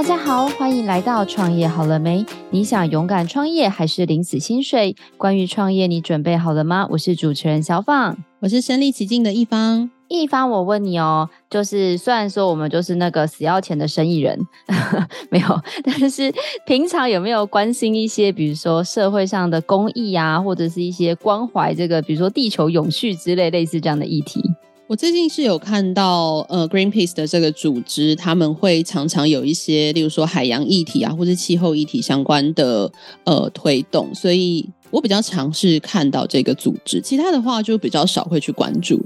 大家好，欢迎来到创业好了没？你想勇敢创业还是领死薪水？关于创业，你准备好了吗？我是主持人小放，我是身历其境的一方。一方，我问你哦，就是虽然说我们就是那个死要钱的生意人，没有，但是平常有没有关心一些，比如说社会上的公益啊，或者是一些关怀这个，比如说地球永续之类类似这样的议题？我最近是有看到，呃，Greenpeace 的这个组织，他们会常常有一些，例如说海洋议题啊，或是气候议题相关的呃推动，所以我比较尝试看到这个组织，其他的话就比较少会去关注。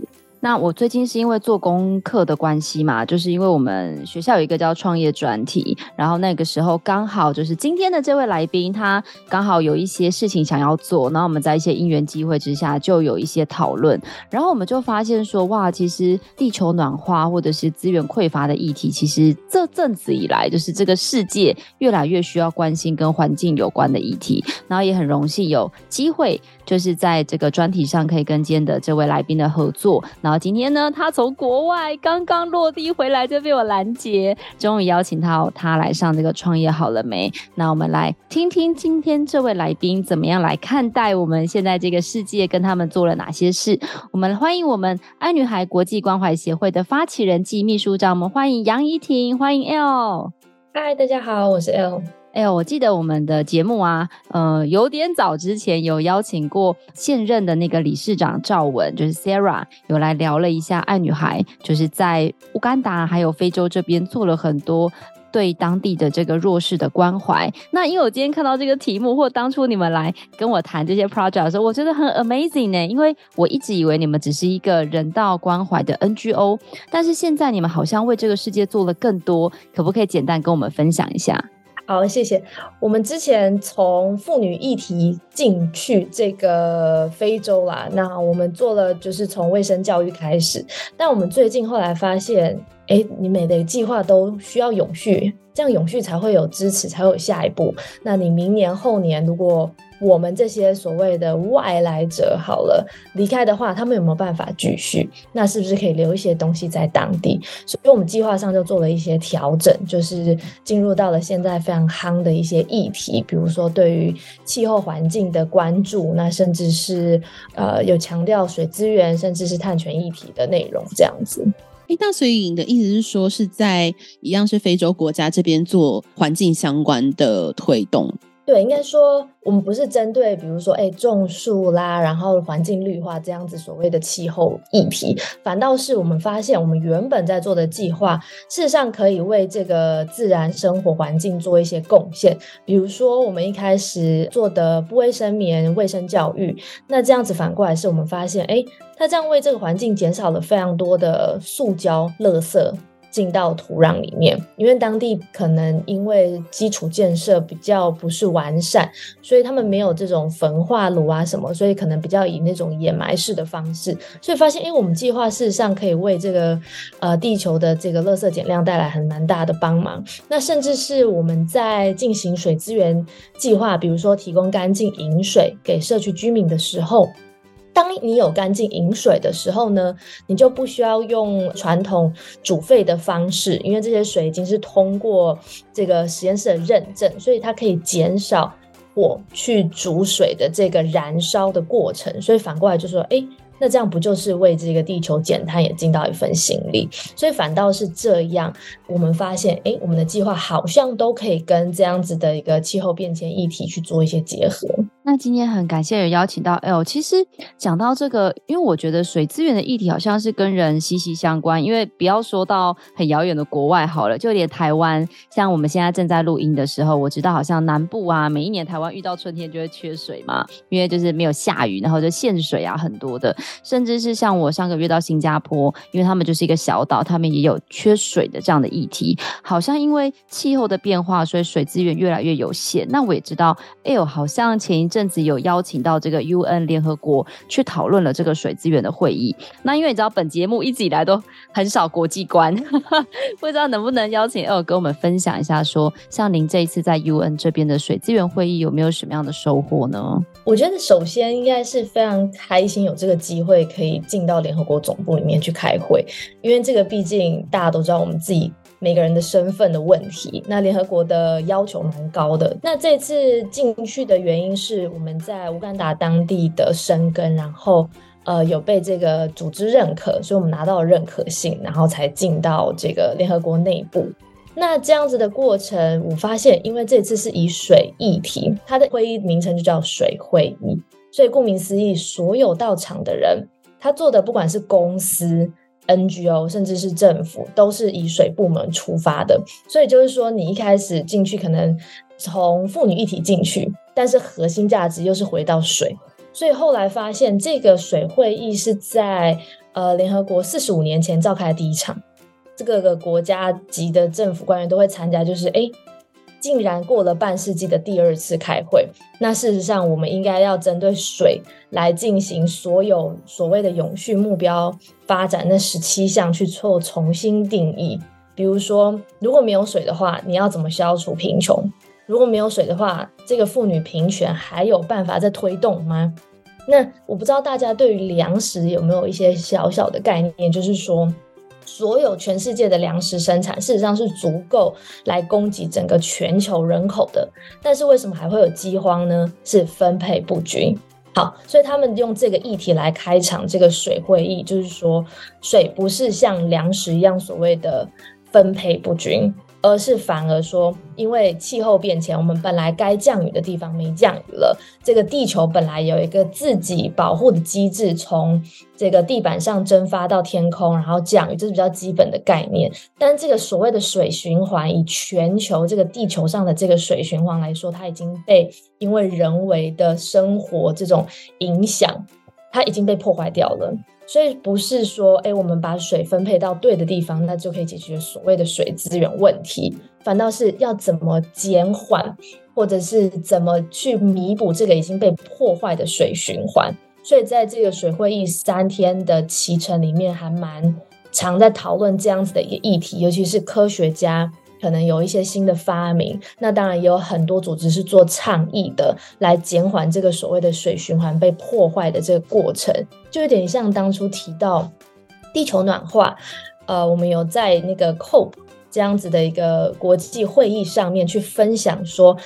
那我最近是因为做功课的关系嘛，就是因为我们学校有一个叫创业专题，然后那个时候刚好就是今天的这位来宾，他刚好有一些事情想要做，然后我们在一些因缘机会之下就有一些讨论，然后我们就发现说，哇，其实地球暖化或者是资源匮乏的议题，其实这阵子以来就是这个世界越来越需要关心跟环境有关的议题，然后也很荣幸有机会就是在这个专题上可以跟今天的这位来宾的合作，然后。今天呢，他从国外刚刚落地回来就被我拦截，终于邀请到他来上这个创业好了没？那我们来听听今天这位来宾怎么样来看待我们现在这个世界，跟他们做了哪些事。我们欢迎我们爱女孩国际关怀协会的发起人暨秘书长，我们欢迎杨怡婷，欢迎 L。嗨，大家好，我是 L。哎呦，我记得我们的节目啊，呃，有点早之前有邀请过现任的那个理事长赵文，就是 Sarah，有来聊了一下爱女孩，就是在乌干达还有非洲这边做了很多对当地的这个弱势的关怀。那因为我今天看到这个题目，或当初你们来跟我谈这些 project 的时候，我觉得很 amazing 呢，因为我一直以为你们只是一个人道关怀的 NGO，但是现在你们好像为这个世界做了更多，可不可以简单跟我们分享一下？好，谢谢。我们之前从妇女议题进去这个非洲啦，那我们做了就是从卫生教育开始，但我们最近后来发现，哎，你每的计划都需要永续，这样永续才会有支持，才会有下一步。那你明年后年如果我们这些所谓的外来者好了离开的话，他们有没有办法继续？那是不是可以留一些东西在当地？所以我们计划上就做了一些调整，就是进入到了现在非常夯的一些议题，比如说对于气候环境的关注，那甚至是呃有强调水资源，甚至是碳权议题的内容这样子。诶，那所以你的意思是说，是在一样是非洲国家这边做环境相关的推动？对，应该说我们不是针对，比如说，哎，种树啦，然后环境绿化这样子所谓的气候议题，反倒是我们发现，我们原本在做的计划，事实上可以为这个自然生活环境做一些贡献。比如说，我们一开始做的不卫生棉卫生教育，那这样子反过来是我们发现，哎，它这样为这个环境减少了非常多的塑胶垃圾。进到土壤里面，因为当地可能因为基础建设比较不是完善，所以他们没有这种焚化炉啊什么，所以可能比较以那种掩埋式的方式，所以发现，哎，我们计划事实上可以为这个呃地球的这个垃圾减量带来很蛮大的帮忙。那甚至是我们在进行水资源计划，比如说提供干净饮水给社区居民的时候。当你有干净饮水的时候呢，你就不需要用传统煮沸的方式，因为这些水已经是通过这个实验室的认证，所以它可以减少火去煮水的这个燃烧的过程。所以反过来就说，哎，那这样不就是为这个地球减碳也尽到一份心力？所以反倒是这样，我们发现，哎，我们的计划好像都可以跟这样子的一个气候变迁议题去做一些结合。那今天很感谢有邀请到 L。其实讲到这个，因为我觉得水资源的议题好像是跟人息息相关。因为不要说到很遥远的国外好了，就连台湾，像我们现在正在录音的时候，我知道好像南部啊，每一年台湾遇到春天就会缺水嘛，因为就是没有下雨，然后就限水啊，很多的。甚至是像我上个月到新加坡，因为他们就是一个小岛，他们也有缺水的这样的议题。好像因为气候的变化，所以水资源越来越有限。那我也知道 L 好像前一阵子有邀请到这个 UN 联合国去讨论了这个水资源的会议。那因为你知道本节目一直以来都很少国际观，不知道能不能邀请 Elle 跟我们分享一下说，说像您这一次在 UN 这边的水资源会议有没有什么样的收获呢？我觉得首先应该是非常开心有这个机会可以进到联合国总部里面去开会，因为这个毕竟大家都知道我们自己。每个人的身份的问题，那联合国的要求蛮高的。那这次进去的原因是我们在乌干达当地的生根，然后呃有被这个组织认可，所以我们拿到了认可信，然后才进到这个联合国内部。那这样子的过程，我发现，因为这次是以水议题，它的会议名称就叫水会议，所以顾名思义，所有到场的人，他做的不管是公司。NGO 甚至是政府都是以水部门出发的，所以就是说，你一开始进去可能从妇女议题进去，但是核心价值又是回到水，所以后来发现这个水会议是在呃联合国四十五年前召开的第一场，这个个国家级的政府官员都会参加，就是诶竟然过了半世纪的第二次开会，那事实上我们应该要针对水来进行所有所谓的永续目标发展那十七项去做重新定义。比如说，如果没有水的话，你要怎么消除贫穷？如果没有水的话，这个妇女平权还有办法再推动吗？那我不知道大家对于粮食有没有一些小小的概念，就是说。所有全世界的粮食生产，事实上是足够来供给整个全球人口的。但是为什么还会有饥荒呢？是分配不均。好，所以他们用这个议题来开场这个水会议，就是说水不是像粮食一样所谓的分配不均。而是反而说，因为气候变迁，我们本来该降雨的地方没降雨了。这个地球本来有一个自己保护的机制，从这个地板上蒸发到天空，然后降雨，这是比较基本的概念。但这个所谓的水循环，以全球这个地球上的这个水循环来说，它已经被因为人为的生活这种影响，它已经被破坏掉了。所以不是说，哎，我们把水分配到对的地方，那就可以解决所谓的水资源问题。反倒是要怎么减缓，或者是怎么去弥补这个已经被破坏的水循环。所以在这个水会议三天的期程里面，还蛮常在讨论这样子的一个议题，尤其是科学家。可能有一些新的发明，那当然也有很多组织是做倡议的，来减缓这个所谓的水循环被破坏的这个过程，就有点像当初提到地球暖化，呃，我们有在那个 COP 这样子的一个国际会议上面去分享说，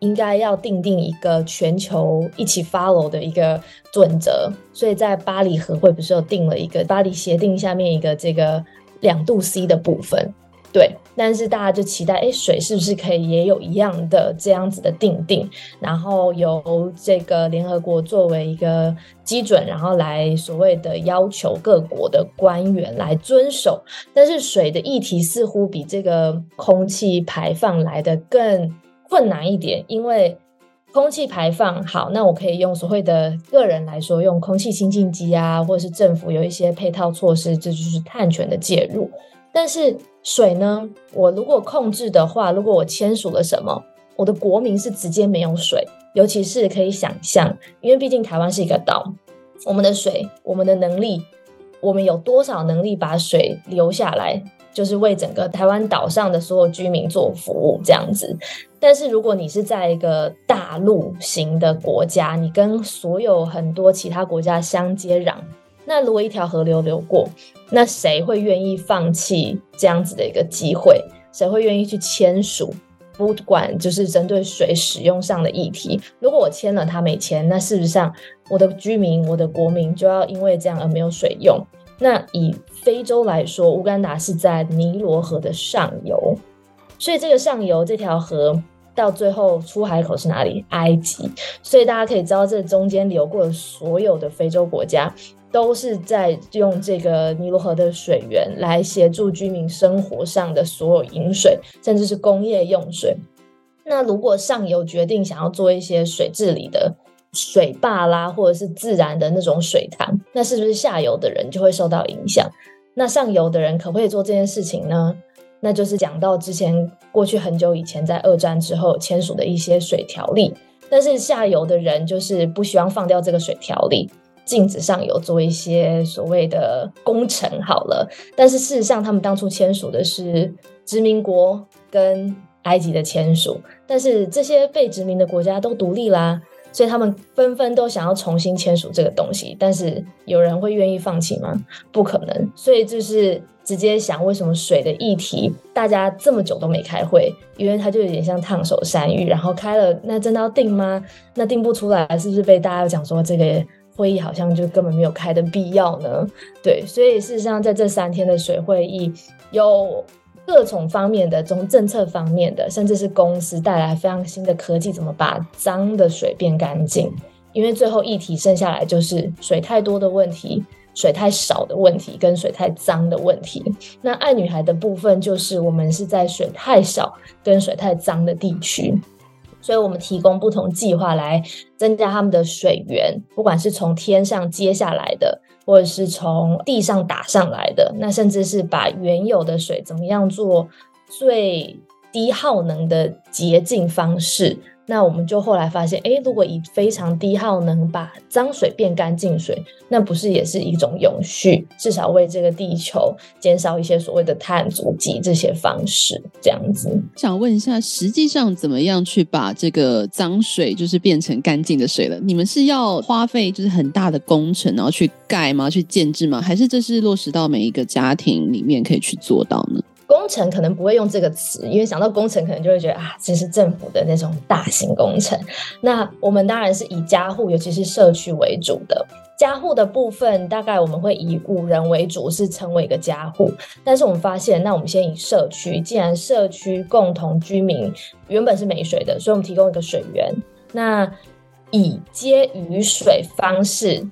应该要订定一个全球一起 follow 的一个准则，所以在巴黎和会不是有定了一个巴黎协定下面一个这个两度 C 的部分。对，但是大家就期待，哎，水是不是可以也有一样的这样子的定定，然后由这个联合国作为一个基准，然后来所谓的要求各国的官员来遵守。但是水的议题似乎比这个空气排放来的更困难一点，因为空气排放好，那我可以用所谓的个人来说，用空气清净机啊，或者是政府有一些配套措施，这就是碳权的介入。但是水呢？我如果控制的话，如果我签署了什么，我的国民是直接没有水，尤其是可以想象，因为毕竟台湾是一个岛，我们的水，我们的能力，我们有多少能力把水留下来，就是为整个台湾岛上的所有居民做服务这样子。但是如果你是在一个大陆型的国家，你跟所有很多其他国家相接壤。那如果一条河流流过，那谁会愿意放弃这样子的一个机会？谁会愿意去签署？不管就是针对水使用上的议题，如果我签了，他没签，那事实上我的居民、我的国民就要因为这样而没有水用。那以非洲来说，乌干达是在尼罗河的上游，所以这个上游这条河到最后出海口是哪里？埃及。所以大家可以知道，这中间流过的所有的非洲国家。都是在用这个尼罗河的水源来协助居民生活上的所有饮水，甚至是工业用水。那如果上游决定想要做一些水治理的水坝啦，或者是自然的那种水塘，那是不是下游的人就会受到影响？那上游的人可不可以做这件事情呢？那就是讲到之前过去很久以前，在二战之后签署的一些水条例。但是下游的人就是不希望放掉这个水条例，镜子上有做一些所谓的工程。好了，但是事实上他们当初签署的是殖民国跟埃及的签署，但是这些被殖民的国家都独立啦。所以他们纷纷都想要重新签署这个东西，但是有人会愿意放弃吗？不可能。所以就是直接想，为什么水的议题大家这么久都没开会？因为它就有点像烫手山芋，然后开了，那真的要定吗？那定不出来，是不是被大家讲说这个会议好像就根本没有开的必要呢？对，所以事实上在这三天的水会议有。各种方面的，从政策方面的，甚至是公司带来非常新的科技，怎么把脏的水变干净？因为最后议题剩下来就是水太多的问题、水太少的问题跟水太脏的问题。那爱女孩的部分就是我们是在水太少跟水太脏的地区，所以我们提供不同计划来增加他们的水源，不管是从天上接下来的。或者是从地上打上来的，那甚至是把原有的水怎么样做最低耗能的洁净方式。那我们就后来发现，诶，如果以非常低耗能把脏水变干净水，那不是也是一种永续？至少为这个地球减少一些所谓的碳足迹这些方式，这样子。想问一下，实际上怎么样去把这个脏水就是变成干净的水了？你们是要花费就是很大的工程，然后去盖吗？去建制吗？还是这是落实到每一个家庭里面可以去做到呢？工程可能不会用这个词，因为想到工程，可能就会觉得啊，这是政府的那种大型工程。那我们当然是以家户，尤其是社区为主的。家户的部分，大概我们会以五人为主，是成为一个家户。但是我们发现，那我们先以社区，既然社区共同居民原本是没水的，所以我们提供一个水源，那以接雨水方式。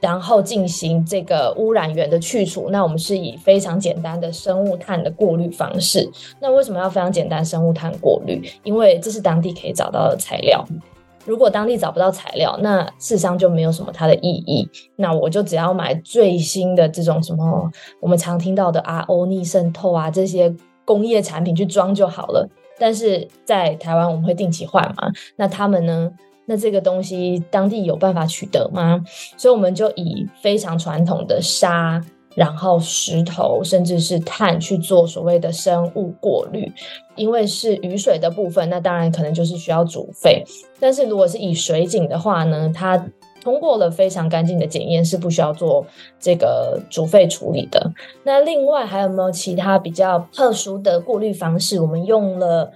然后进行这个污染源的去除，那我们是以非常简单的生物碳的过滤方式。那为什么要非常简单生物碳过滤？因为这是当地可以找到的材料。如果当地找不到材料，那事实上就没有什么它的意义。那我就只要买最新的这种什么我们常听到的 RO 逆渗透啊这些工业产品去装就好了。但是在台湾我们会定期换嘛？那他们呢？那这个东西当地有办法取得吗？所以我们就以非常传统的沙，然后石头，甚至是碳去做所谓的生物过滤。因为是雨水的部分，那当然可能就是需要煮沸。但是如果是以水井的话呢，它通过了非常干净的检验，是不需要做这个煮沸处理的。那另外还有没有其他比较特殊的过滤方式？我们用了。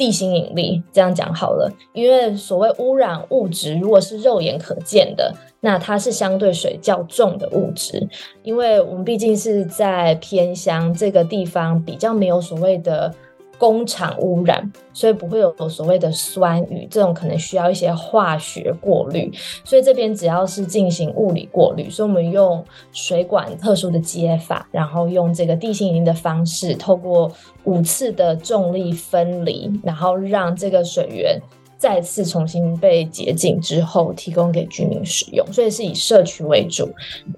地心引力，这样讲好了，因为所谓污染物质，如果是肉眼可见的，那它是相对水较重的物质，因为我们毕竟是在偏乡这个地方，比较没有所谓的。工厂污染，所以不会有所谓的酸雨，这种可能需要一些化学过滤。所以这边只要是进行物理过滤，所以我们用水管特殊的接法，然后用这个地心引力的方式，透过五次的重力分离，然后让这个水源再次重新被洁净之后，提供给居民使用。所以是以社区为主，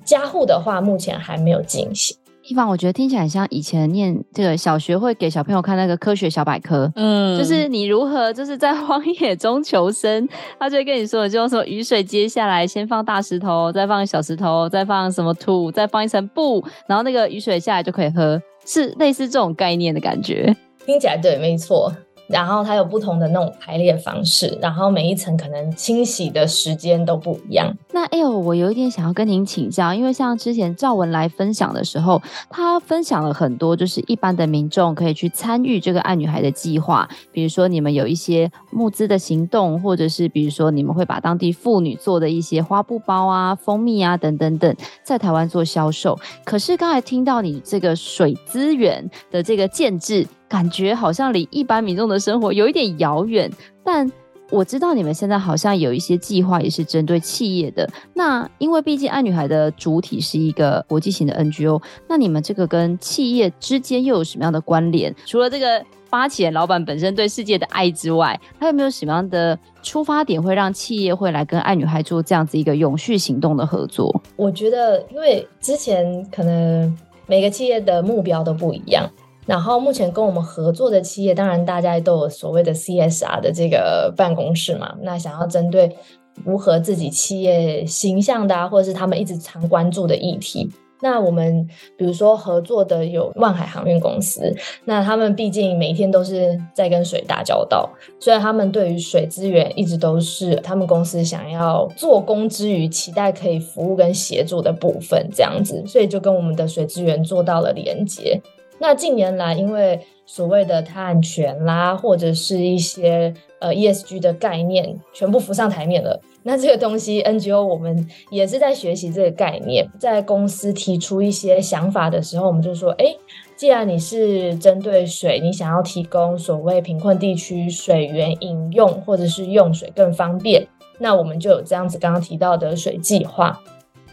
家户的话目前还没有进行。地方我觉得听起来像以前念这个小学会给小朋友看那个科学小百科，嗯，就是你如何就是在荒野中求生，他就会跟你说，就用什么雨水接下来，先放大石头，再放小石头，再放什么土，再放一层布，然后那个雨水下来就可以喝，是类似这种概念的感觉，听起来对，没错。然后它有不同的那种排列方式，然后每一层可能清洗的时间都不一样。那哎呦，我有一点想要跟您请教，因为像之前赵文来分享的时候，他分享了很多，就是一般的民众可以去参与这个爱女孩的计划，比如说你们有一些募资的行动，或者是比如说你们会把当地妇女做的一些花布包啊、蜂蜜啊等等等，在台湾做销售。可是刚才听到你这个水资源的这个建置。感觉好像离一般民众的生活有一点遥远，但我知道你们现在好像有一些计划，也是针对企业的。那因为毕竟爱女孩的主体是一个国际型的 NGO，那你们这个跟企业之间又有什么样的关联？除了这个发起人老板本身对世界的爱之外，还有没有什么样的出发点会让企业会来跟爱女孩做这样子一个永续行动的合作？我觉得，因为之前可能每个企业的目标都不一样。然后目前跟我们合作的企业，当然大家都有所谓的 CSR 的这个办公室嘛。那想要针对符合自己企业形象的啊，或者是他们一直常关注的议题。那我们比如说合作的有万海航运公司，那他们毕竟每天都是在跟水打交道，所以他们对于水资源一直都是他们公司想要做工之余期待可以服务跟协助的部分，这样子，所以就跟我们的水资源做到了连接。那近年来，因为所谓的碳权啦，或者是一些呃 ESG 的概念，全部浮上台面了。那这个东西，NGO 我们也是在学习这个概念，在公司提出一些想法的时候，我们就说，哎，既然你是针对水，你想要提供所谓贫困地区水源饮用或者是用水更方便，那我们就有这样子刚刚提到的水计划。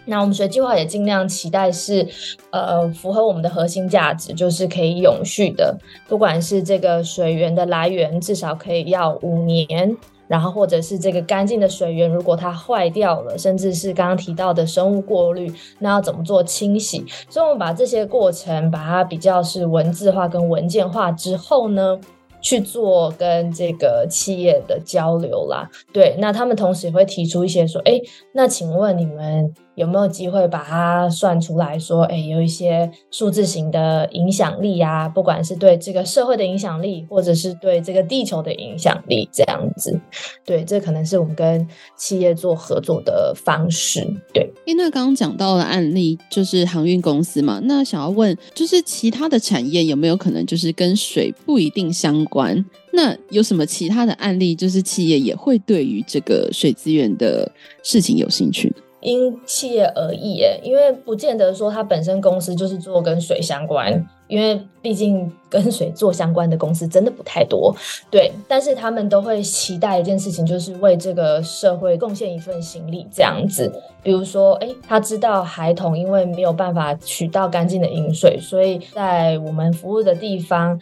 那我们水计划也尽量期待是，呃，符合我们的核心价值，就是可以永续的，不管是这个水源的来源，至少可以要五年。然后，或者是这个干净的水源，如果它坏掉了，甚至是刚刚提到的生物过滤，那要怎么做清洗？所以，我们把这些过程，把它比较是文字化跟文件化之后呢，去做跟这个企业的交流啦。对，那他们同时也会提出一些说，哎，那请问你们，有没有机会把它算出来说，哎，有一些数字型的影响力啊，不管是对这个社会的影响力，或者是对这个地球的影响力，这样子，对，这可能是我们跟企业做合作的方式。对，因为刚刚讲到的案例就是航运公司嘛，那想要问，就是其他的产业有没有可能就是跟水不一定相关？那有什么其他的案例，就是企业也会对于这个水资源的事情有兴趣呢？因企业而异，诶，因为不见得说它本身公司就是做跟水相关，因为毕竟跟水做相关的公司真的不太多，对。但是他们都会期待一件事情，就是为这个社会贡献一份心力，这样子。比如说，诶，他知道孩童因为没有办法取到干净的饮水，所以在我们服务的地方，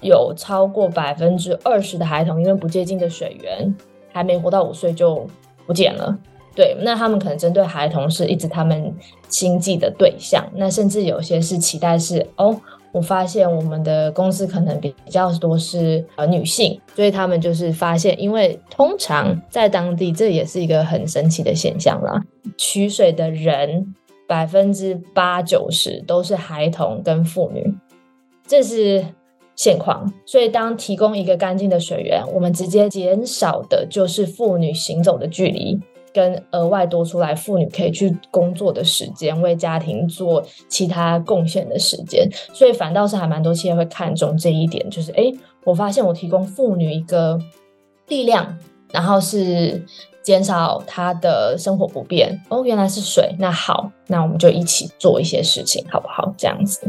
有超过百分之二十的孩童因为不接近的水源，还没活到五岁就不见了。对，那他们可能针对孩童是一直他们经济的对象，那甚至有些是期待是哦，我发现我们的公司可能比较多是呃女性，所以他们就是发现，因为通常在当地这也是一个很神奇的现象啦，取水的人百分之八九十都是孩童跟妇女，这是现况。所以当提供一个干净的水源，我们直接减少的就是妇女行走的距离。跟额外多出来妇女可以去工作的时间，为家庭做其他贡献的时间，所以反倒是还蛮多企业会看重这一点，就是哎，我发现我提供妇女一个力量，然后是减少她的生活不便。哦，原来是水，那好，那我们就一起做一些事情，好不好？这样子。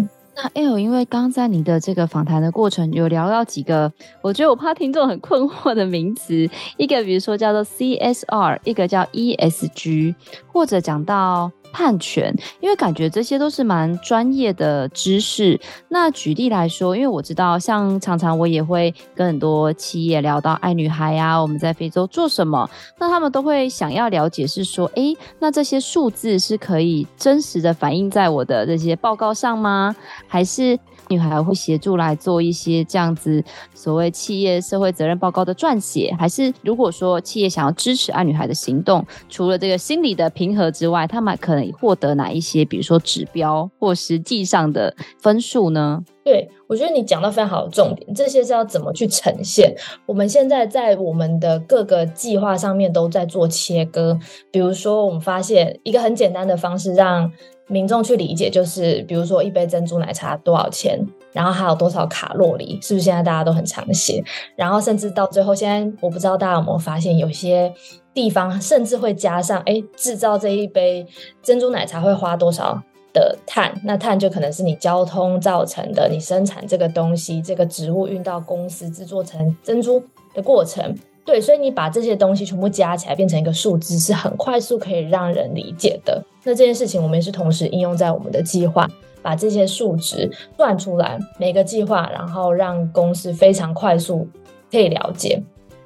那 L，因为刚在你的这个访谈的过程有聊到几个，我觉得我怕听众很困惑的名词，一个比如说叫做 CSR，一个叫 ESG，或者讲到。判权，因为感觉这些都是蛮专业的知识。那举例来说，因为我知道，像常常我也会跟很多企业聊到爱女孩呀、我们在非洲做什么，那他们都会想要了解是说，哎，那这些数字是可以真实的反映在我的这些报告上吗？还是？女孩会协助来做一些这样子所谓企业社会责任报告的撰写，还是如果说企业想要支持爱女孩的行动，除了这个心理的平和之外，他们可能获得哪一些，比如说指标或实际上的分数呢？对，我觉得你讲到非常好的重点，这些是要怎么去呈现？我们现在在我们的各个计划上面都在做切割，比如说我们发现一个很简单的方式让。民众去理解，就是比如说一杯珍珠奶茶多少钱，然后还有多少卡路里，是不是现在大家都很常写？然后甚至到最后，现在我不知道大家有没有发现，有些地方甚至会加上，哎，制造这一杯珍珠奶茶会花多少的碳？那碳就可能是你交通造成的，你生产这个东西，这个植物运到公司制作成珍珠的过程。对，所以你把这些东西全部加起来变成一个数字，是很快速可以让人理解的。那这件事情我们也是同时应用在我们的计划，把这些数值算出来，每个计划，然后让公司非常快速可以了解。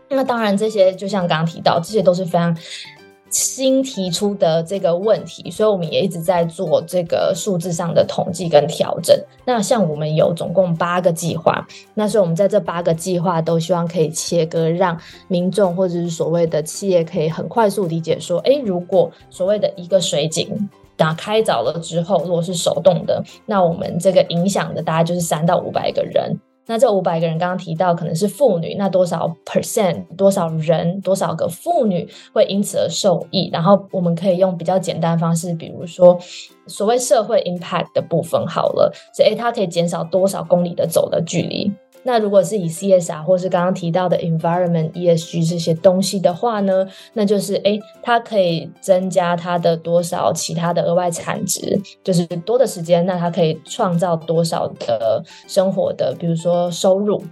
那当然，这些就像刚刚提到，这些都是非常新提出的这个问题，所以我们也一直在做这个数字上的统计跟调整。那像我们有总共八个计划，那所以我们在这八个计划都希望可以切割，让民众或者是所谓的企业可以很快速理解说，诶，如果所谓的一个水井打开早了之后，如果是手动的，那我们这个影响的大概就是三到五百个人。那这五百个人刚刚提到可能是妇女，那多少 percent 多少人多少个妇女会因此而受益？然后我们可以用比较简单方式，比如说所谓社会 impact 的部分好了，所以它可以减少多少公里的走的距离。那如果是以 CSR 或是刚刚提到的 environment ESG 这些东西的话呢，那就是诶，它可以增加它的多少其他的额外产值，就是多的时间，那它可以创造多少的生活的，比如说收入，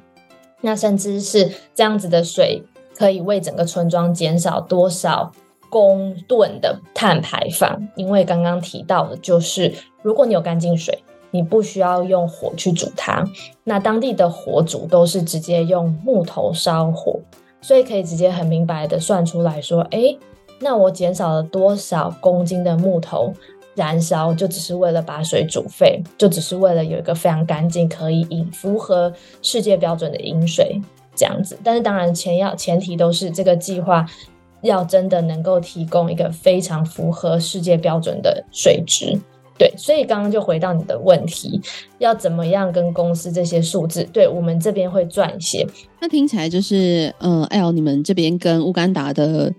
那甚至是这样子的水可以为整个村庄减少多少公吨的碳排放，因为刚刚提到的就是如果你有干净水。你不需要用火去煮它，那当地的火煮都是直接用木头烧火，所以可以直接很明白的算出来说，诶，那我减少了多少公斤的木头燃烧，就只是为了把水煮沸，就只是为了有一个非常干净、可以饮符合世界标准的饮水这样子。但是当然前要前提都是这个计划要真的能够提供一个非常符合世界标准的水质。对，所以刚刚就回到你的问题，要怎么样跟公司这些数字？对，我们这边会撰写。那听起来就是，呃，L 你们这边跟乌干达的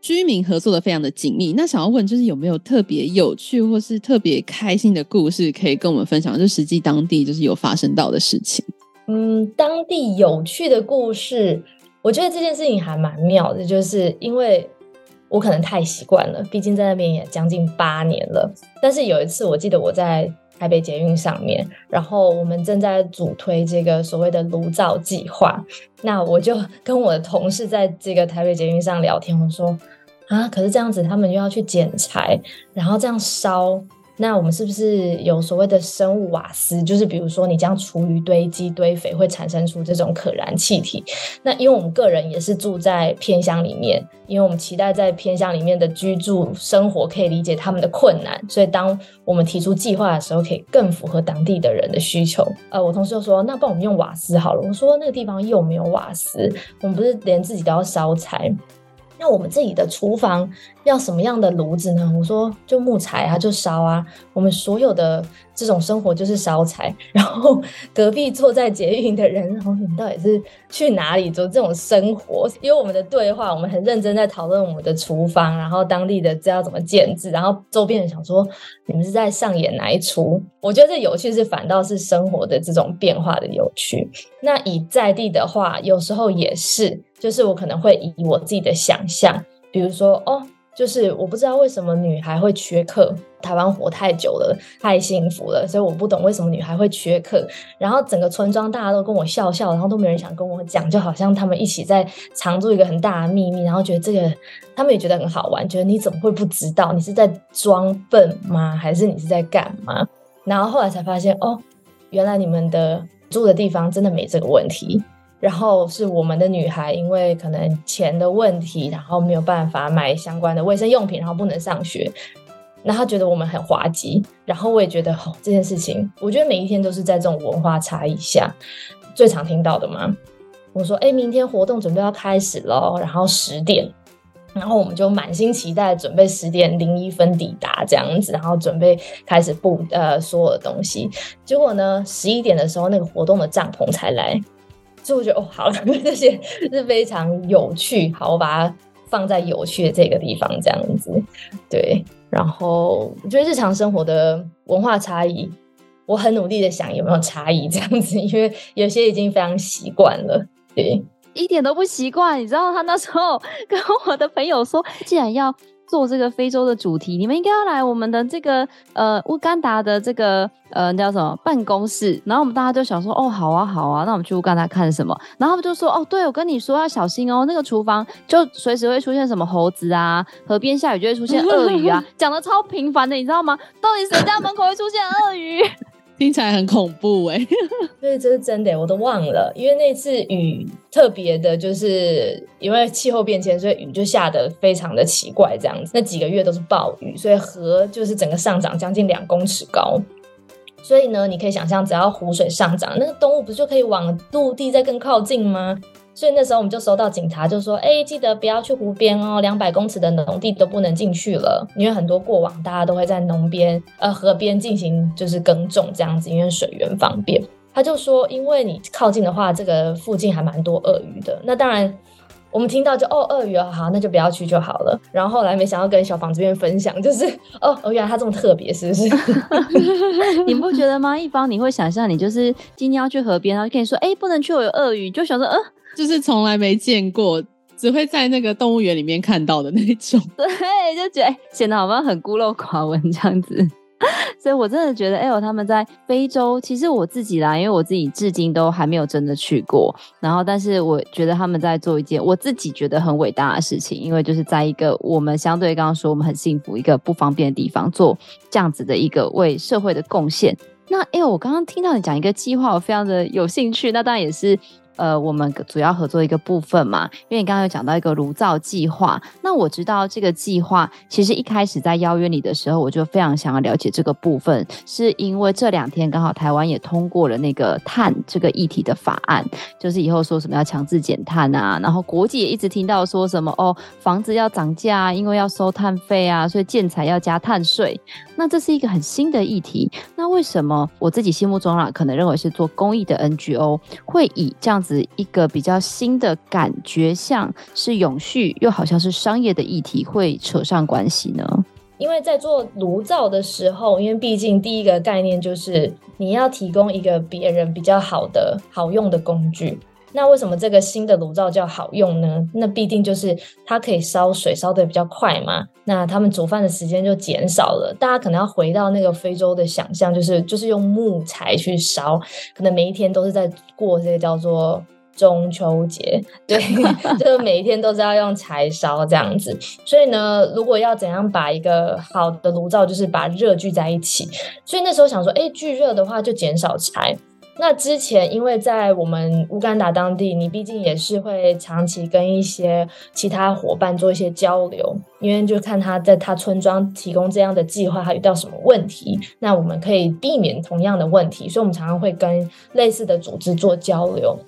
居民合作的非常的紧密。那想要问，就是有没有特别有趣或是特别开心的故事可以跟我们分享？就实际当地就是有发生到的事情。嗯，当地有趣的故事，我觉得这件事情还蛮妙的，就是因为。我可能太习惯了，毕竟在那边也将近八年了。但是有一次，我记得我在台北捷运上面，然后我们正在主推这个所谓的炉灶计划。那我就 跟我的同事在这个台北捷运上聊天，我说啊，可是这样子他们又要去捡柴，然后这样烧。那我们是不是有所谓的生物瓦斯？就是比如说你将厨余堆积堆肥，会产生出这种可燃气体。那因为我们个人也是住在偏乡里面，因为我们期待在偏乡里面的居住生活可以理解他们的困难，所以当我们提出计划的时候，可以更符合当地的人的需求。呃，我同事就说：“那帮我们用瓦斯好了。”我说：“那个地方又没有瓦斯，我们不是连自己都要烧柴。”那我们自己的厨房要什么样的炉子呢？我说就木材啊，就烧啊。我们所有的这种生活就是烧柴。然后隔壁坐在捷运的人，然后你们到底是去哪里做这种生活？因为我们的对话，我们很认真在讨论我们的厨房，然后当地的这要怎么建置，然后周边人想说你们是在上演哪一出？我觉得这有趣是反倒是生活的这种变化的有趣。那以在地的话，有时候也是。就是我可能会以我自己的想象，比如说哦，就是我不知道为什么女孩会缺课。台湾活太久了，太幸福了，所以我不懂为什么女孩会缺课。然后整个村庄大家都跟我笑笑，然后都没人想跟我讲，就好像他们一起在藏住一个很大的秘密，然后觉得这个他们也觉得很好玩，觉得你怎么会不知道？你是在装笨吗？还是你是在干嘛？然后后来才发现，哦，原来你们的住的地方真的没这个问题。然后是我们的女孩，因为可能钱的问题，然后没有办法买相关的卫生用品，然后不能上学。那她觉得我们很滑稽，然后我也觉得，哦，这件事情，我觉得每一天都是在这种文化差异下最常听到的嘛。我说，哎，明天活动准备要开始喽，然后十点，然后我们就满心期待，准备十点零一分抵达这样子，然后准备开始布呃所有的东西。结果呢，十一点的时候，那个活动的帐篷才来。所以我觉得哦，好了，这些是非常有趣。好，我把它放在有趣的这个地方，这样子。对，然后我觉得日常生活的文化差异，我很努力的想有没有差异这样子，因为有些已经非常习惯了。对，一点都不习惯。你知道他那时候跟我的朋友说，既然要。做这个非洲的主题，你们应该要来我们的这个呃乌干达的这个呃叫什么办公室？然后我们大家就想说，哦，好啊，好啊，那我们去乌干达看什么？然后他们就说，哦，对，我跟你说要小心哦，那个厨房就随时会出现什么猴子啊，河边下雨就会出现鳄鱼啊，讲的超频繁的，你知道吗？到底谁家门口会出现鳄鱼？听起来很恐怖哎。对，这是真的，我都忘了，因为那次雨特别的，就是因为气候变迁，所以雨就下得非常的奇怪，这样子。那几个月都是暴雨，所以河就是整个上涨将近两公尺高。所以呢，你可以想象，只要湖水上涨，那个动物不就可以往陆地再更靠近吗？所以那时候我们就收到警察，就说：“哎，记得不要去湖边哦，两百公尺的农地都不能进去了。因为很多过往大家都会在农边、呃河边进行就是耕种这样子，因为水源方便。”他就说：“因为你靠近的话，这个附近还蛮多鳄鱼的。那当然，我们听到就哦，鳄鱼啊，好，那就不要去就好了。然后后来没想到跟小房这边分享，就是哦哦，原来它这么特别，是不是？你不觉得吗？一方你会想象你就是今天要去河边，然后跟你说：哎，不能去，我有鳄鱼，就想说，呃。”就是从来没见过，只会在那个动物园里面看到的那种。对，就觉得显得好像很孤陋寡闻这样子。所以我真的觉得，哎呦，他们在非洲，其实我自己啦，因为我自己至今都还没有真的去过。然后，但是我觉得他们在做一件我自己觉得很伟大的事情，因为就是在一个我们相对刚刚说我们很幸福、一个不方便的地方做这样子的一个为社会的贡献。那哎呦，我刚刚听到你讲一个计划，我非常的有兴趣。那当然也是。呃，我们主要合作一个部分嘛，因为你刚刚有讲到一个炉灶计划，那我知道这个计划其实一开始在邀约你的时候，我就非常想要了解这个部分，是因为这两天刚好台湾也通过了那个碳这个议题的法案，就是以后说什么要强制减碳啊，然后国际也一直听到说什么哦，房子要涨价，因为要收碳费啊，所以建材要加碳税，那这是一个很新的议题，那为什么我自己心目中啊，可能认为是做公益的 NGO 会以这样子。一个比较新的感觉，像是永续，又好像是商业的议题，会扯上关系呢？因为在做炉灶的时候，因为毕竟第一个概念就是你要提供一个别人比较好的好用的工具。那为什么这个新的炉灶叫好用呢？那必定就是它可以烧水烧得比较快嘛。那他们煮饭的时间就减少了。大家可能要回到那个非洲的想象，就是就是用木材去烧，可能每一天都是在过这个叫做中秋节，对，就是每一天都是要用柴烧这样子。所以呢，如果要怎样把一个好的炉灶，就是把热聚在一起。所以那时候想说，哎，聚热的话就减少柴。那之前，因为在我们乌干达当地，你毕竟也是会长期跟一些其他伙伴做一些交流，因为就看他在他村庄提供这样的计划，他遇到什么问题，那我们可以避免同样的问题，所以我们常常会跟类似的组织做交流。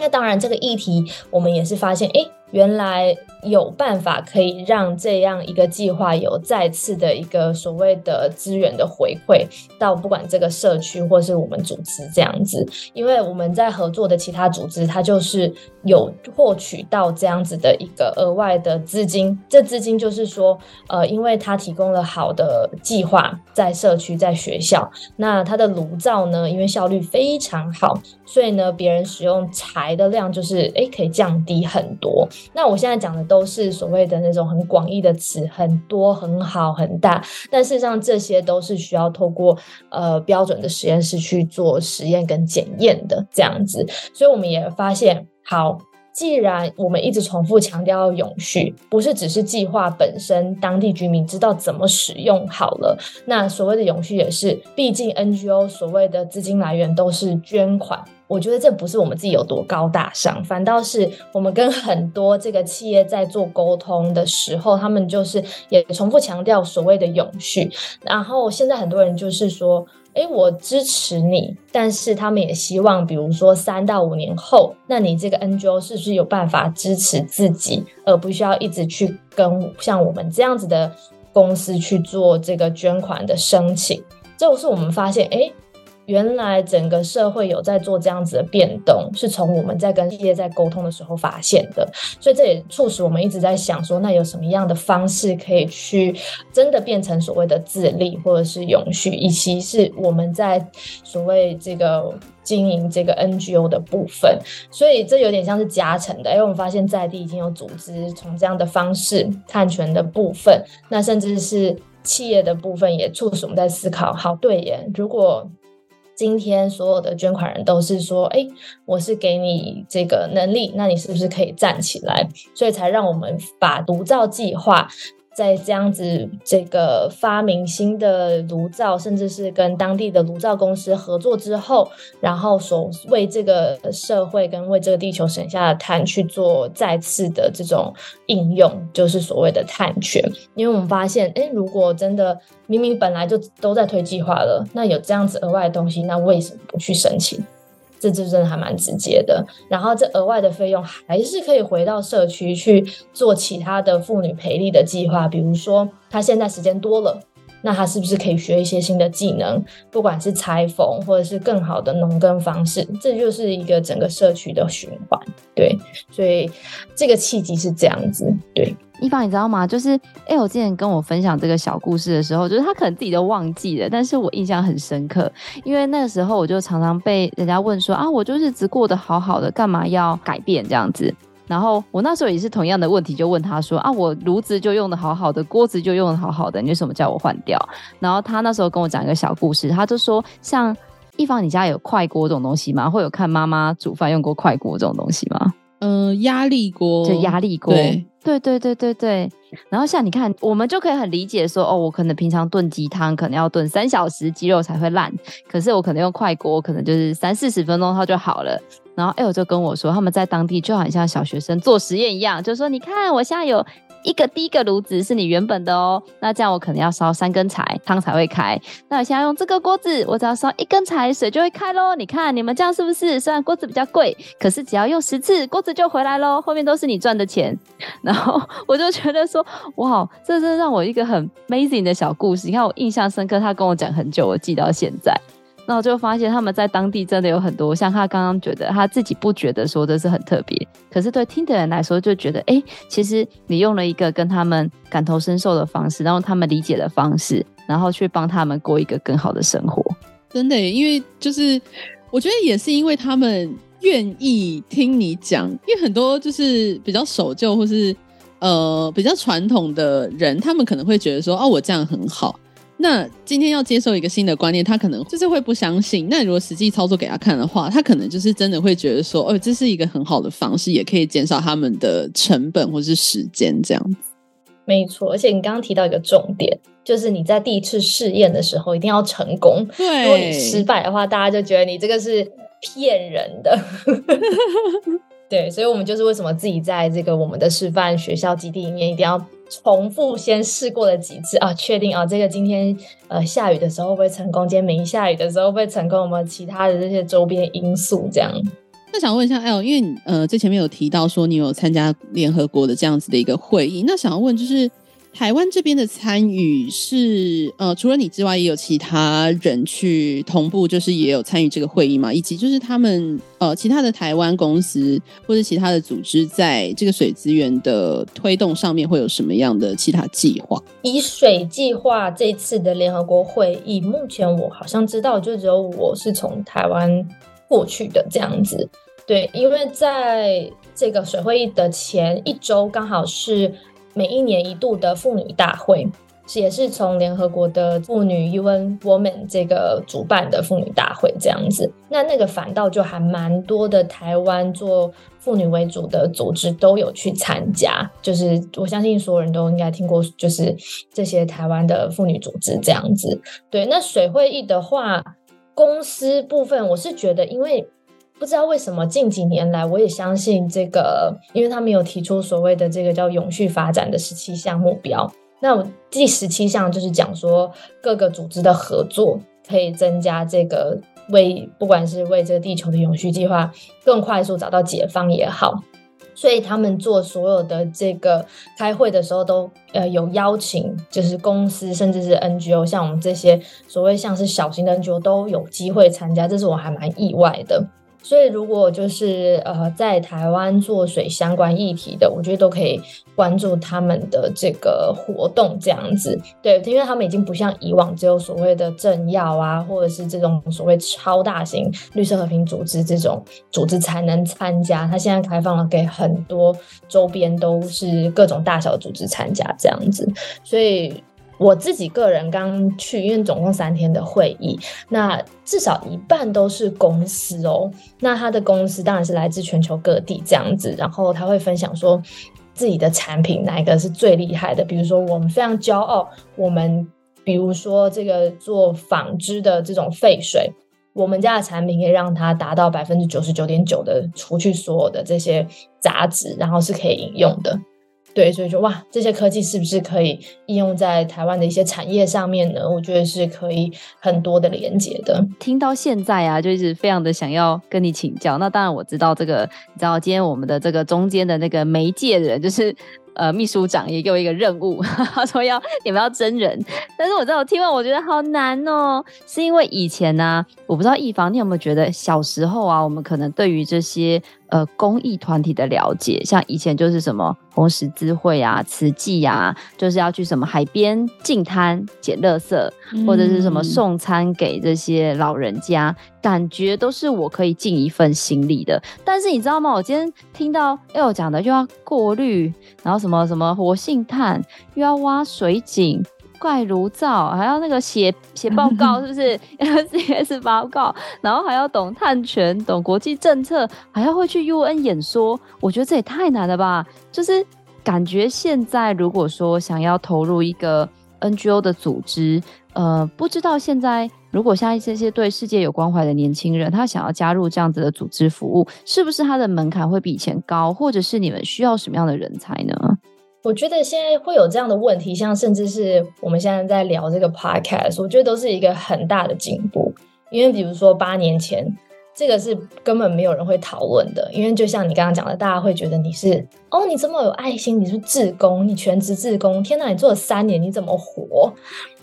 那当然，这个议题我们也是发现，诶，原来有办法可以让这样一个计划有再次的一个所谓的资源的回馈到不管这个社区或是我们组织这样子，因为我们在合作的其他组织，它就是有获取到这样子的一个额外的资金，这资金就是说，呃，因为它提供了好的计划在社区在学校，那它的炉灶呢，因为效率非常好，所以呢，别人使用柴的量就是诶可以降低很多。那我现在讲的都是所谓的那种很广义的词，很多、很好、很大，但事实上这些都是需要透过呃标准的实验室去做实验跟检验的这样子，所以我们也发现，好，既然我们一直重复强调永续，不是只是计划本身，当地居民知道怎么使用好了，那所谓的永续也是，毕竟 NGO 所谓的资金来源都是捐款。我觉得这不是我们自己有多高大上，反倒是我们跟很多这个企业在做沟通的时候，他们就是也重复强调所谓的永续。然后现在很多人就是说，哎，我支持你，但是他们也希望，比如说三到五年后，那你这个 NGO 是不是有办法支持自己，而不需要一直去跟像我们这样子的公司去做这个捐款的申请？这是我们发现，哎。原来整个社会有在做这样子的变动，是从我们在跟企业在沟通的时候发现的，所以这也促使我们一直在想说，那有什么样的方式可以去真的变成所谓的自立或者是永续，以及是我们在所谓这个经营这个 NGO 的部分，所以这有点像是加成的，因为我们发现在地已经有组织从这样的方式，碳权的部分，那甚至是企业的部分，也促使我们在思考，好，对耶，如果今天所有的捐款人都是说：“哎，我是给你这个能力，那你是不是可以站起来？”所以才让我们把独照计划在这样子这个发明新的炉灶，甚至是跟当地的炉灶公司合作之后，然后所为这个社会跟为这个地球省下的碳去做再次的这种应用，就是所谓的碳权。因为我们发现，诶，如果真的明明本来就都在推计划了，那有这样子额外的东西，那为什么不去申请？这就真的还蛮直接的，然后这额外的费用还是可以回到社区去做其他的妇女培力的计划，比如说她现在时间多了，那她是不是可以学一些新的技能，不管是裁缝或者是更好的农耕方式，这就是一个整个社区的循环。对，所以这个契机是这样子，对。一方，你知道吗？就是，哎、欸，我之前跟我分享这个小故事的时候，就是他可能自己都忘记了，但是我印象很深刻，因为那个时候我就常常被人家问说啊，我就日子过得好好的，干嘛要改变这样子？然后我那时候也是同样的问题，就问他说啊，我炉子就用的好好的，锅子就用的好好的，你为什么叫我换掉？然后他那时候跟我讲一个小故事，他就说，像一方，你家有快锅这种东西吗？会有看妈妈煮饭用过快锅这种东西吗？嗯、呃，压力锅，就压力锅。对对对对对对，然后像你看，我们就可以很理解说，哦，我可能平常炖鸡汤可能要炖三小时，鸡肉才会烂，可是我可能用快锅，可能就是三四十分钟它就好了。然后 L 就跟我说，他们在当地就很像小学生做实验一样，就说你看我现在有。一个第一个炉子是你原本的哦，那这样我可能要烧三根柴，汤才会开。那我现在用这个锅子，我只要烧一根柴，水就会开喽。你看你们这样是不是？虽然锅子比较贵，可是只要用十次，锅子就回来喽。后面都是你赚的钱。然后我就觉得说，哇，这是让我一个很 amazing 的小故事。你看我印象深刻，他跟我讲很久，我记到现在。那我就发现他们在当地真的有很多，像他刚刚觉得他自己不觉得说的是很特别，可是对听的人来说就觉得，哎、其实你用了一个跟他们感同身受的方式，然后他们理解的方式，然后去帮他们过一个更好的生活。真的，因为就是我觉得也是因为他们愿意听你讲，因为很多就是比较守旧或是呃比较传统的人，他们可能会觉得说，哦，我这样很好。那今天要接受一个新的观念，他可能就是会不相信。那如果实际操作给他看的话，他可能就是真的会觉得说，哦，这是一个很好的方式，也可以减少他们的成本或是时间这样子。没错，而且你刚刚提到一个重点，就是你在第一次试验的时候一定要成功。对，如果你失败的话，大家就觉得你这个是骗人的。对，所以我们就是为什么自己在这个我们的示范学校基地里面一定要。重复先试过了几次啊，确定啊，这个今天呃下雨的时候会不会成功？今天没下雨的时候会不会成功？我们其他的这些周边因素这样。那想问一下 L，因为呃在前面有提到说你有参加联合国的这样子的一个会议，那想要问就是。台湾这边的参与是呃，除了你之外，也有其他人去同步，就是也有参与这个会议嘛？以及就是他们呃，其他的台湾公司或者其他的组织，在这个水资源的推动上面会有什么样的其他计划？以水计划这次的联合国会议，目前我好像知道，就只有我是从台湾过去的这样子。对，因为在这个水会议的前一周，刚好是。每一年一度的妇女大会，也是从联合国的妇女 UN Women 这个主办的妇女大会这样子。那那个反倒就还蛮多的，台湾做妇女为主的组织都有去参加。就是我相信所有人都应该听过，就是这些台湾的妇女组织这样子。对，那水会议的话，公司部分我是觉得，因为。不知道为什么近几年来，我也相信这个，因为他们有提出所谓的这个叫永续发展的十七项目标。那第十七项就是讲说各个组织的合作可以增加这个为不管是为这个地球的永续计划更快速找到解方也好，所以他们做所有的这个开会的时候都呃有邀请，就是公司甚至是 NGO，像我们这些所谓像是小型的 NGO 都有机会参加，这是我还蛮意外的。所以，如果就是呃，在台湾做水相关议题的，我觉得都可以关注他们的这个活动，这样子。对，因为他们已经不像以往只有所谓的政要啊，或者是这种所谓超大型绿色和平组织这种组织才能参加，他现在开放了给很多周边都是各种大小组织参加，这样子。所以。我自己个人刚去，因为总共三天的会议，那至少一半都是公司哦。那他的公司当然是来自全球各地这样子，然后他会分享说，自己的产品哪一个是最厉害的。比如说，我们非常骄傲，我们比如说这个做纺织的这种废水，我们家的产品可以让它达到百分之九十九点九的除去所有的这些杂质，然后是可以饮用的。对，所以说哇，这些科技是不是可以应用在台湾的一些产业上面呢？我觉得是可以很多的连接的。听到现在啊，就是非常的想要跟你请教。那当然我知道这个，你知道今天我们的这个中间的那个媒介人就是。呃，秘书长也给我一个任务，他说要你们要真人，但是我知道我听完我觉得好难哦，是因为以前呢、我不知道易房你有没有觉得小时候啊，我们可能对于这些呃公益团体的了解，像以前就是什么红十字会啊、慈济啊，就是要去什么海边净滩捡垃圾，或者是什么送餐给这些老人家。嗯感觉都是我可以尽一份心力的，但是你知道吗？我今天听到 L 讲的，又要过滤，然后什么什么活性炭，又要挖水井、盖炉灶，还要那个写写报告，是不是？CS 报告，然后还要懂碳权、懂国际政策，还要会去 UN 演说，我觉得这也太难了吧！就是感觉现在如果说想要投入一个 NGO 的组织，呃，不知道现在。如果像这些对世界有关怀的年轻人，他想要加入这样子的组织服务，是不是他的门槛会比以前高，或者是你们需要什么样的人才呢？我觉得现在会有这样的问题，像甚至是我们现在在聊这个 podcast，我觉得都是一个很大的进步。因为比如说八年前，这个是根本没有人会讨论的，因为就像你刚刚讲的，大家会觉得你是哦，你这么有爱心，你是志工，你全职志工，天哪，你做了三年，你怎么活？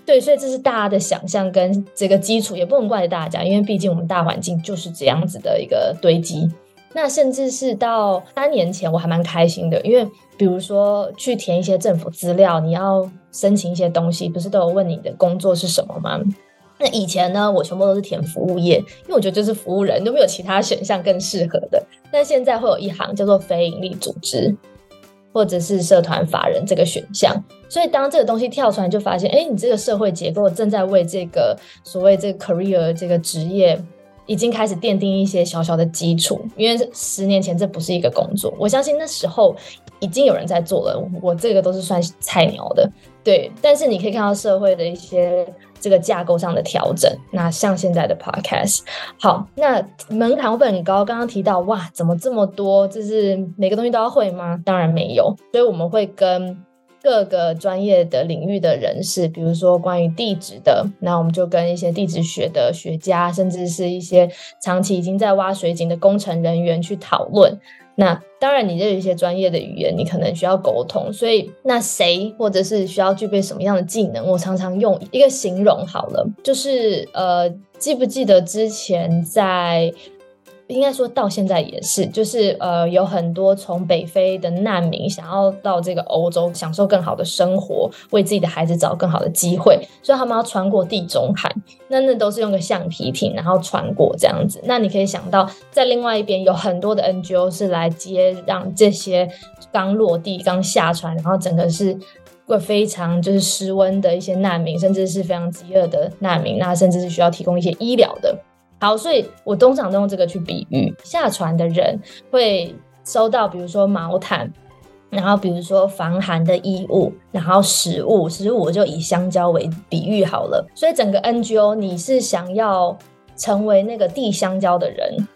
对，所以这是大家的想象跟这个基础，也不能怪大家，因为毕竟我们大环境就是这样子的一个堆积。那甚至是到三年前，我还蛮开心的，因为比如说去填一些政府资料，你要申请一些东西，不是都有问你的工作是什么吗？那以前呢，我全部都是填服务业，因为我觉得就是服务人，都没有其他选项更适合的。但现在会有一行叫做非营利组织。或者是社团法人这个选项，所以当这个东西跳出来，就发现，哎，你这个社会结构正在为这个所谓这个 career 这个职业，已经开始奠定一些小小的基础。因为十年前这不是一个工作，我相信那时候已经有人在做了，我这个都是算菜鸟的，对。但是你可以看到社会的一些。这个架构上的调整，那像现在的 podcast，好，那门槛会不会很高？刚刚提到，哇，怎么这么多？就是每个东西都要会吗？当然没有，所以我们会跟各个专业的领域的人士，比如说关于地质的，那我们就跟一些地质学的学家，甚至是一些长期已经在挖水井的工程人员去讨论。那当然，你这有一些专业的语言，你可能需要沟通，所以那谁或者是需要具备什么样的技能？我常常用一个形容好了，就是呃，记不记得之前在？应该说到现在也是，就是呃，有很多从北非的难民想要到这个欧洲享受更好的生活，为自己的孩子找更好的机会，所以他们要穿过地中海。那那都是用个橡皮艇，然后穿过这样子。那你可以想到，在另外一边有很多的 NGO 是来接让这些刚落地、刚下船，然后整个是会非常就是失温的一些难民，甚至是非常饥饿的难民，那甚至是需要提供一些医疗的。好，所以我通常都用这个去比喻，下船的人会收到，比如说毛毯，然后比如说防寒的衣物，然后食物，食物我就以香蕉为比喻好了。所以整个 NGO 你是想要成为那个递香蕉的人，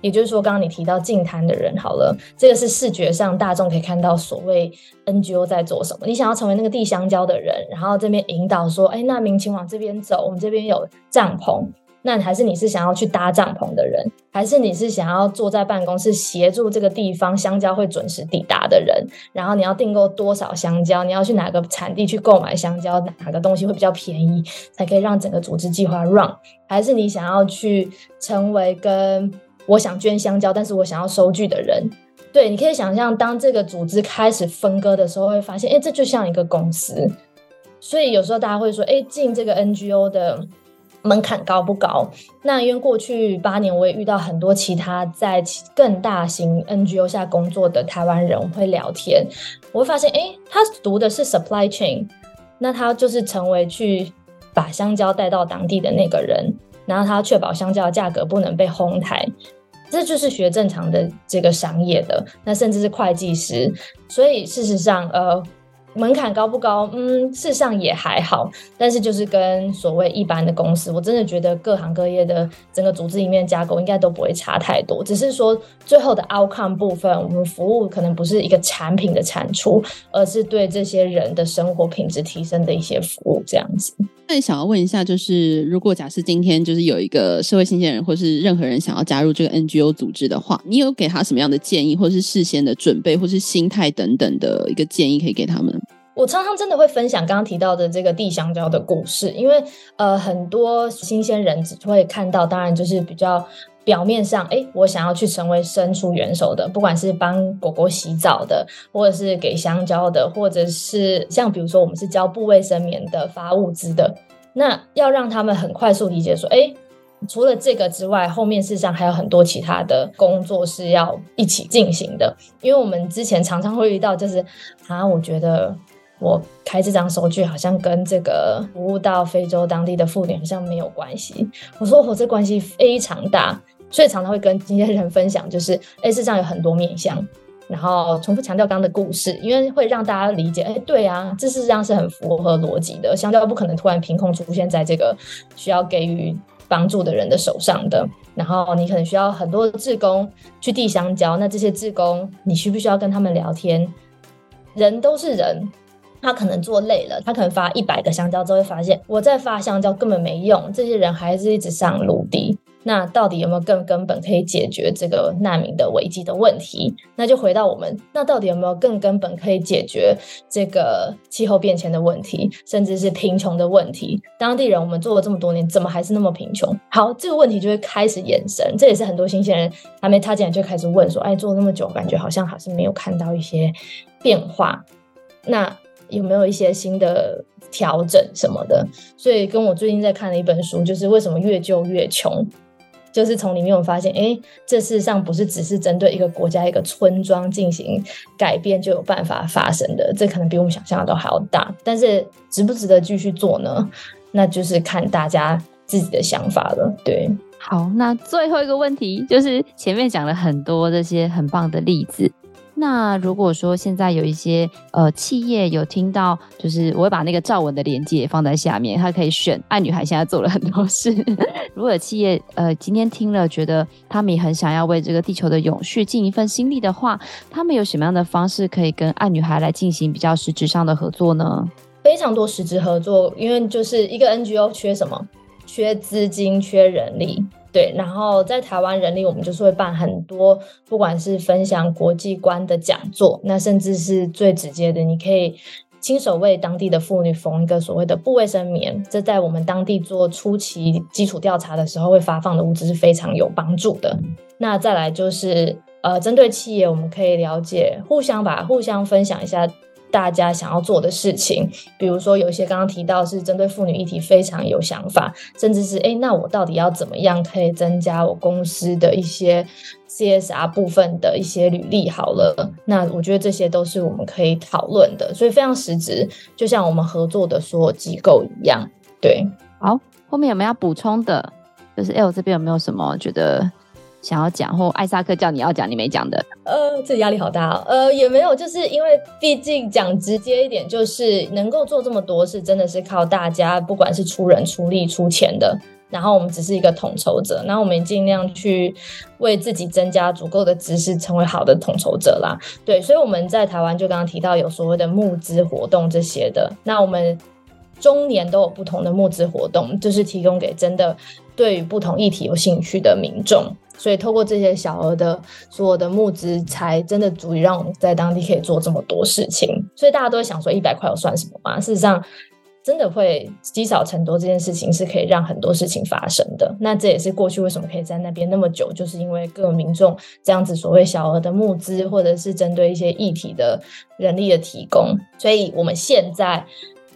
也就是说，刚刚你提到净滩的人，好了，这个是视觉上大众可以看到所谓 NGO 在做什么。你想要成为那个递香蕉的人，然后这边引导说，哎，那民请往这边走，我们这边有帐篷。那还是你是想要去搭帐篷的人，还是你是想要坐在办公室协助这个地方香蕉会准时抵达的人？然后你要订购多少香蕉？你要去哪个产地去购买香蕉？哪个东西会比较便宜，才可以让整个组织计划 run？还是你想要去成为跟我想捐香蕉，但是我想要收据的人？对，你可以想象，当这个组织开始分割的时候，会发现，哎，这就像一个公司。所以有时候大家会说，哎，进这个 NGO 的。门槛高不高？那因为过去八年，我也遇到很多其他在更大型 NGO 下工作的台湾人，我会聊天，我会发现，诶，他读的是 supply chain，那他就是成为去把香蕉带到当地的那个人，然后他要确保香蕉的价格不能被哄抬。这就是学正常的这个商业的，那甚至是会计师。所以事实上，呃。门槛高不高？嗯，事实上也还好，但是就是跟所谓一般的公司，我真的觉得各行各业的整个组织里面架构应该都不会差太多，只是说最后的 outcome 部分，我们服务可能不是一个产品的产出，而是对这些人的生活品质提升的一些服务，这样子。那想要问一下，就是如果假设今天就是有一个社会新鲜人，或是任何人想要加入这个 NGO 组织的话，你有给他什么样的建议，或是事先的准备，或是心态等等的一个建议可以给他们？我常常真的会分享刚刚提到的这个地香蕉的故事，因为呃很多新鲜人只会看到，当然就是比较表面上，哎，我想要去成为伸出援手的，不管是帮狗狗洗澡的，或者是给香蕉的，或者是像比如说我们是教布卫生棉的、发物资的，那要让他们很快速理解说，哎，除了这个之外，后面事实上还有很多其他的工作是要一起进行的，因为我们之前常常会遇到，就是啊，我觉得。我开这张收据好像跟这个服务到非洲当地的妇女好像没有关系。我说我这关系非常大，所以常常会跟这些人分享，就是哎，事实上有很多面向，然后重复强调刚刚的故事，因为会让大家理解，哎，对啊，这事实上是很符合逻辑的。香蕉不可能突然凭空出现在这个需要给予帮助的人的手上的，然后你可能需要很多志工去递香蕉，那这些志工你需不需要跟他们聊天？人都是人。他可能做累了，他可能发一百个香蕉之后会发现，我在发香蕉根本没用，这些人还是一直上陆地。那到底有没有更根本可以解决这个难民的危机的问题？那就回到我们，那到底有没有更根本可以解决这个气候变迁的问题，甚至是贫穷的问题？当地人我们做了这么多年，怎么还是那么贫穷？好，这个问题就会开始延伸。这也是很多新鲜人还没踏进来就开始问说：“哎，做了那么久，感觉好像还是没有看到一些变化。”那有没有一些新的调整什么的？所以跟我最近在看的一本书，就是为什么越救越穷，就是从里面我发现，哎，这事实上不是只是针对一个国家一个村庄进行改变就有办法发生的，这可能比我们想象的都还要大。但是值不值得继续做呢？那就是看大家自己的想法了。对，好，那最后一个问题就是前面讲了很多这些很棒的例子。那如果说现在有一些呃企业有听到，就是我会把那个赵文的连结放在下面，他可以选爱女孩现在做了很多事。如果企业呃今天听了，觉得他们也很想要为这个地球的永续尽一份心力的话，他们有什么样的方式可以跟爱女孩来进行比较实质上的合作呢？非常多实质合作，因为就是一个 NGO 缺什么？缺资金，缺人力。对，然后在台湾人力，我们就是会办很多，不管是分享国际观的讲座，那甚至是最直接的，你可以亲手为当地的妇女缝一个所谓的布卫生棉，这在我们当地做初期基础调查的时候会发放的物资是非常有帮助的。那再来就是，呃，针对企业，我们可以了解，互相吧，互相分享一下。大家想要做的事情，比如说有一些刚刚提到是针对妇女议题非常有想法，甚至是诶，那我到底要怎么样可以增加我公司的一些 CSR 部分的一些履历？好了，那我觉得这些都是我们可以讨论的，所以非常实质，就像我们合作的所有机构一样。对，好，后面有没有要补充的？就是 L，这边有没有什么觉得？想要讲，或艾萨克叫你要讲，你没讲的。呃，这压力好大哦。呃，也没有，就是因为毕竟讲直接一点，就是能够做这么多事，真的是靠大家，不管是出人、出力、出钱的。然后我们只是一个统筹者，然后我们尽量去为自己增加足够的知识，成为好的统筹者啦。对，所以我们在台湾就刚刚提到有所谓的募资活动这些的，那我们中年都有不同的募资活动，就是提供给真的对于不同议题有兴趣的民众。所以，透过这些小额的所有的募资，才真的足以让我们在当地可以做这么多事情。所以大家都会想说，一百块有算什么吗？事实上，真的会积少成多，这件事情是可以让很多事情发生的。那这也是过去为什么可以在那边那么久，就是因为各民众这样子所谓小额的募资，或者是针对一些议题的人力的提供。所以我们现在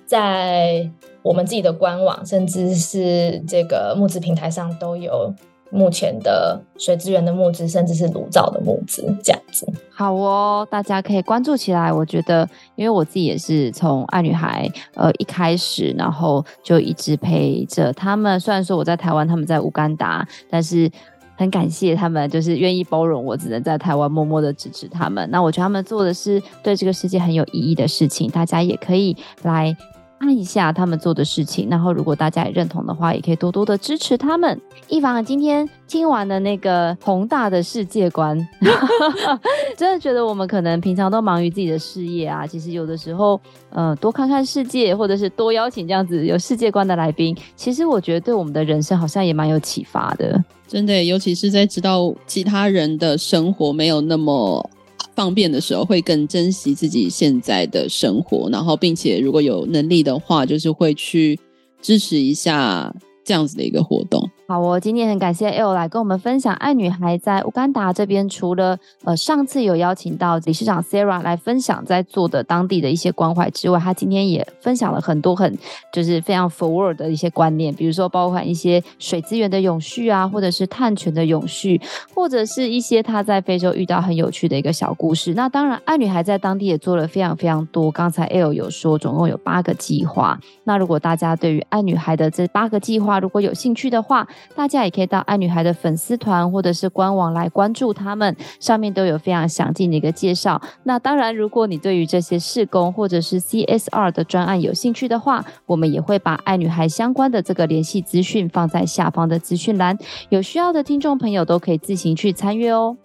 在我们自己的官网，甚至是这个募资平台上都有。目前的水资源的募资，甚至是炉灶的募资，这样子。好哦，大家可以关注起来。我觉得，因为我自己也是从爱女孩呃一开始，然后就一直陪着他们。虽然说我在台湾，他们在乌干达，但是很感谢他们，就是愿意包容我，只能在台湾默默的支持他们。那我觉得他们做的是对这个世界很有意义的事情，大家也可以来。按一下他们做的事情，然后如果大家也认同的话，也可以多多的支持他们。一凡今天听完的那个宏大的世界观，真的觉得我们可能平常都忙于自己的事业啊，其实有的时候，呃，多看看世界，或者是多邀请这样子有世界观的来宾，其实我觉得对我们的人生好像也蛮有启发的。真的，尤其是在知道其他人的生活没有那么。方便的时候会更珍惜自己现在的生活，然后并且如果有能力的话，就是会去支持一下这样子的一个活动。好，我今天很感谢 L 来跟我们分享爱女孩在乌干达这边，除了呃上次有邀请到理事长 Sarah 来分享在做的当地的一些关怀之外，他今天也分享了很多很就是非常 forward 的一些观念，比如说包含一些水资源的永续啊，或者是碳权的永续，或者是一些他在非洲遇到很有趣的一个小故事。那当然，爱女孩在当地也做了非常非常多。刚才 L 有说，总共有八个计划。那如果大家对于爱女孩的这八个计划如果有兴趣的话，大家也可以到爱女孩的粉丝团或者是官网来关注他们，上面都有非常详尽的一个介绍。那当然，如果你对于这些事工或者是 CSR 的专案有兴趣的话，我们也会把爱女孩相关的这个联系资讯放在下方的资讯栏，有需要的听众朋友都可以自行去参阅哦。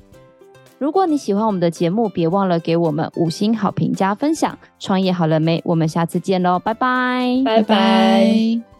如果你喜欢我们的节目，别忘了给我们五星好评加分享。创业好了没？我们下次见喽，拜拜，拜拜。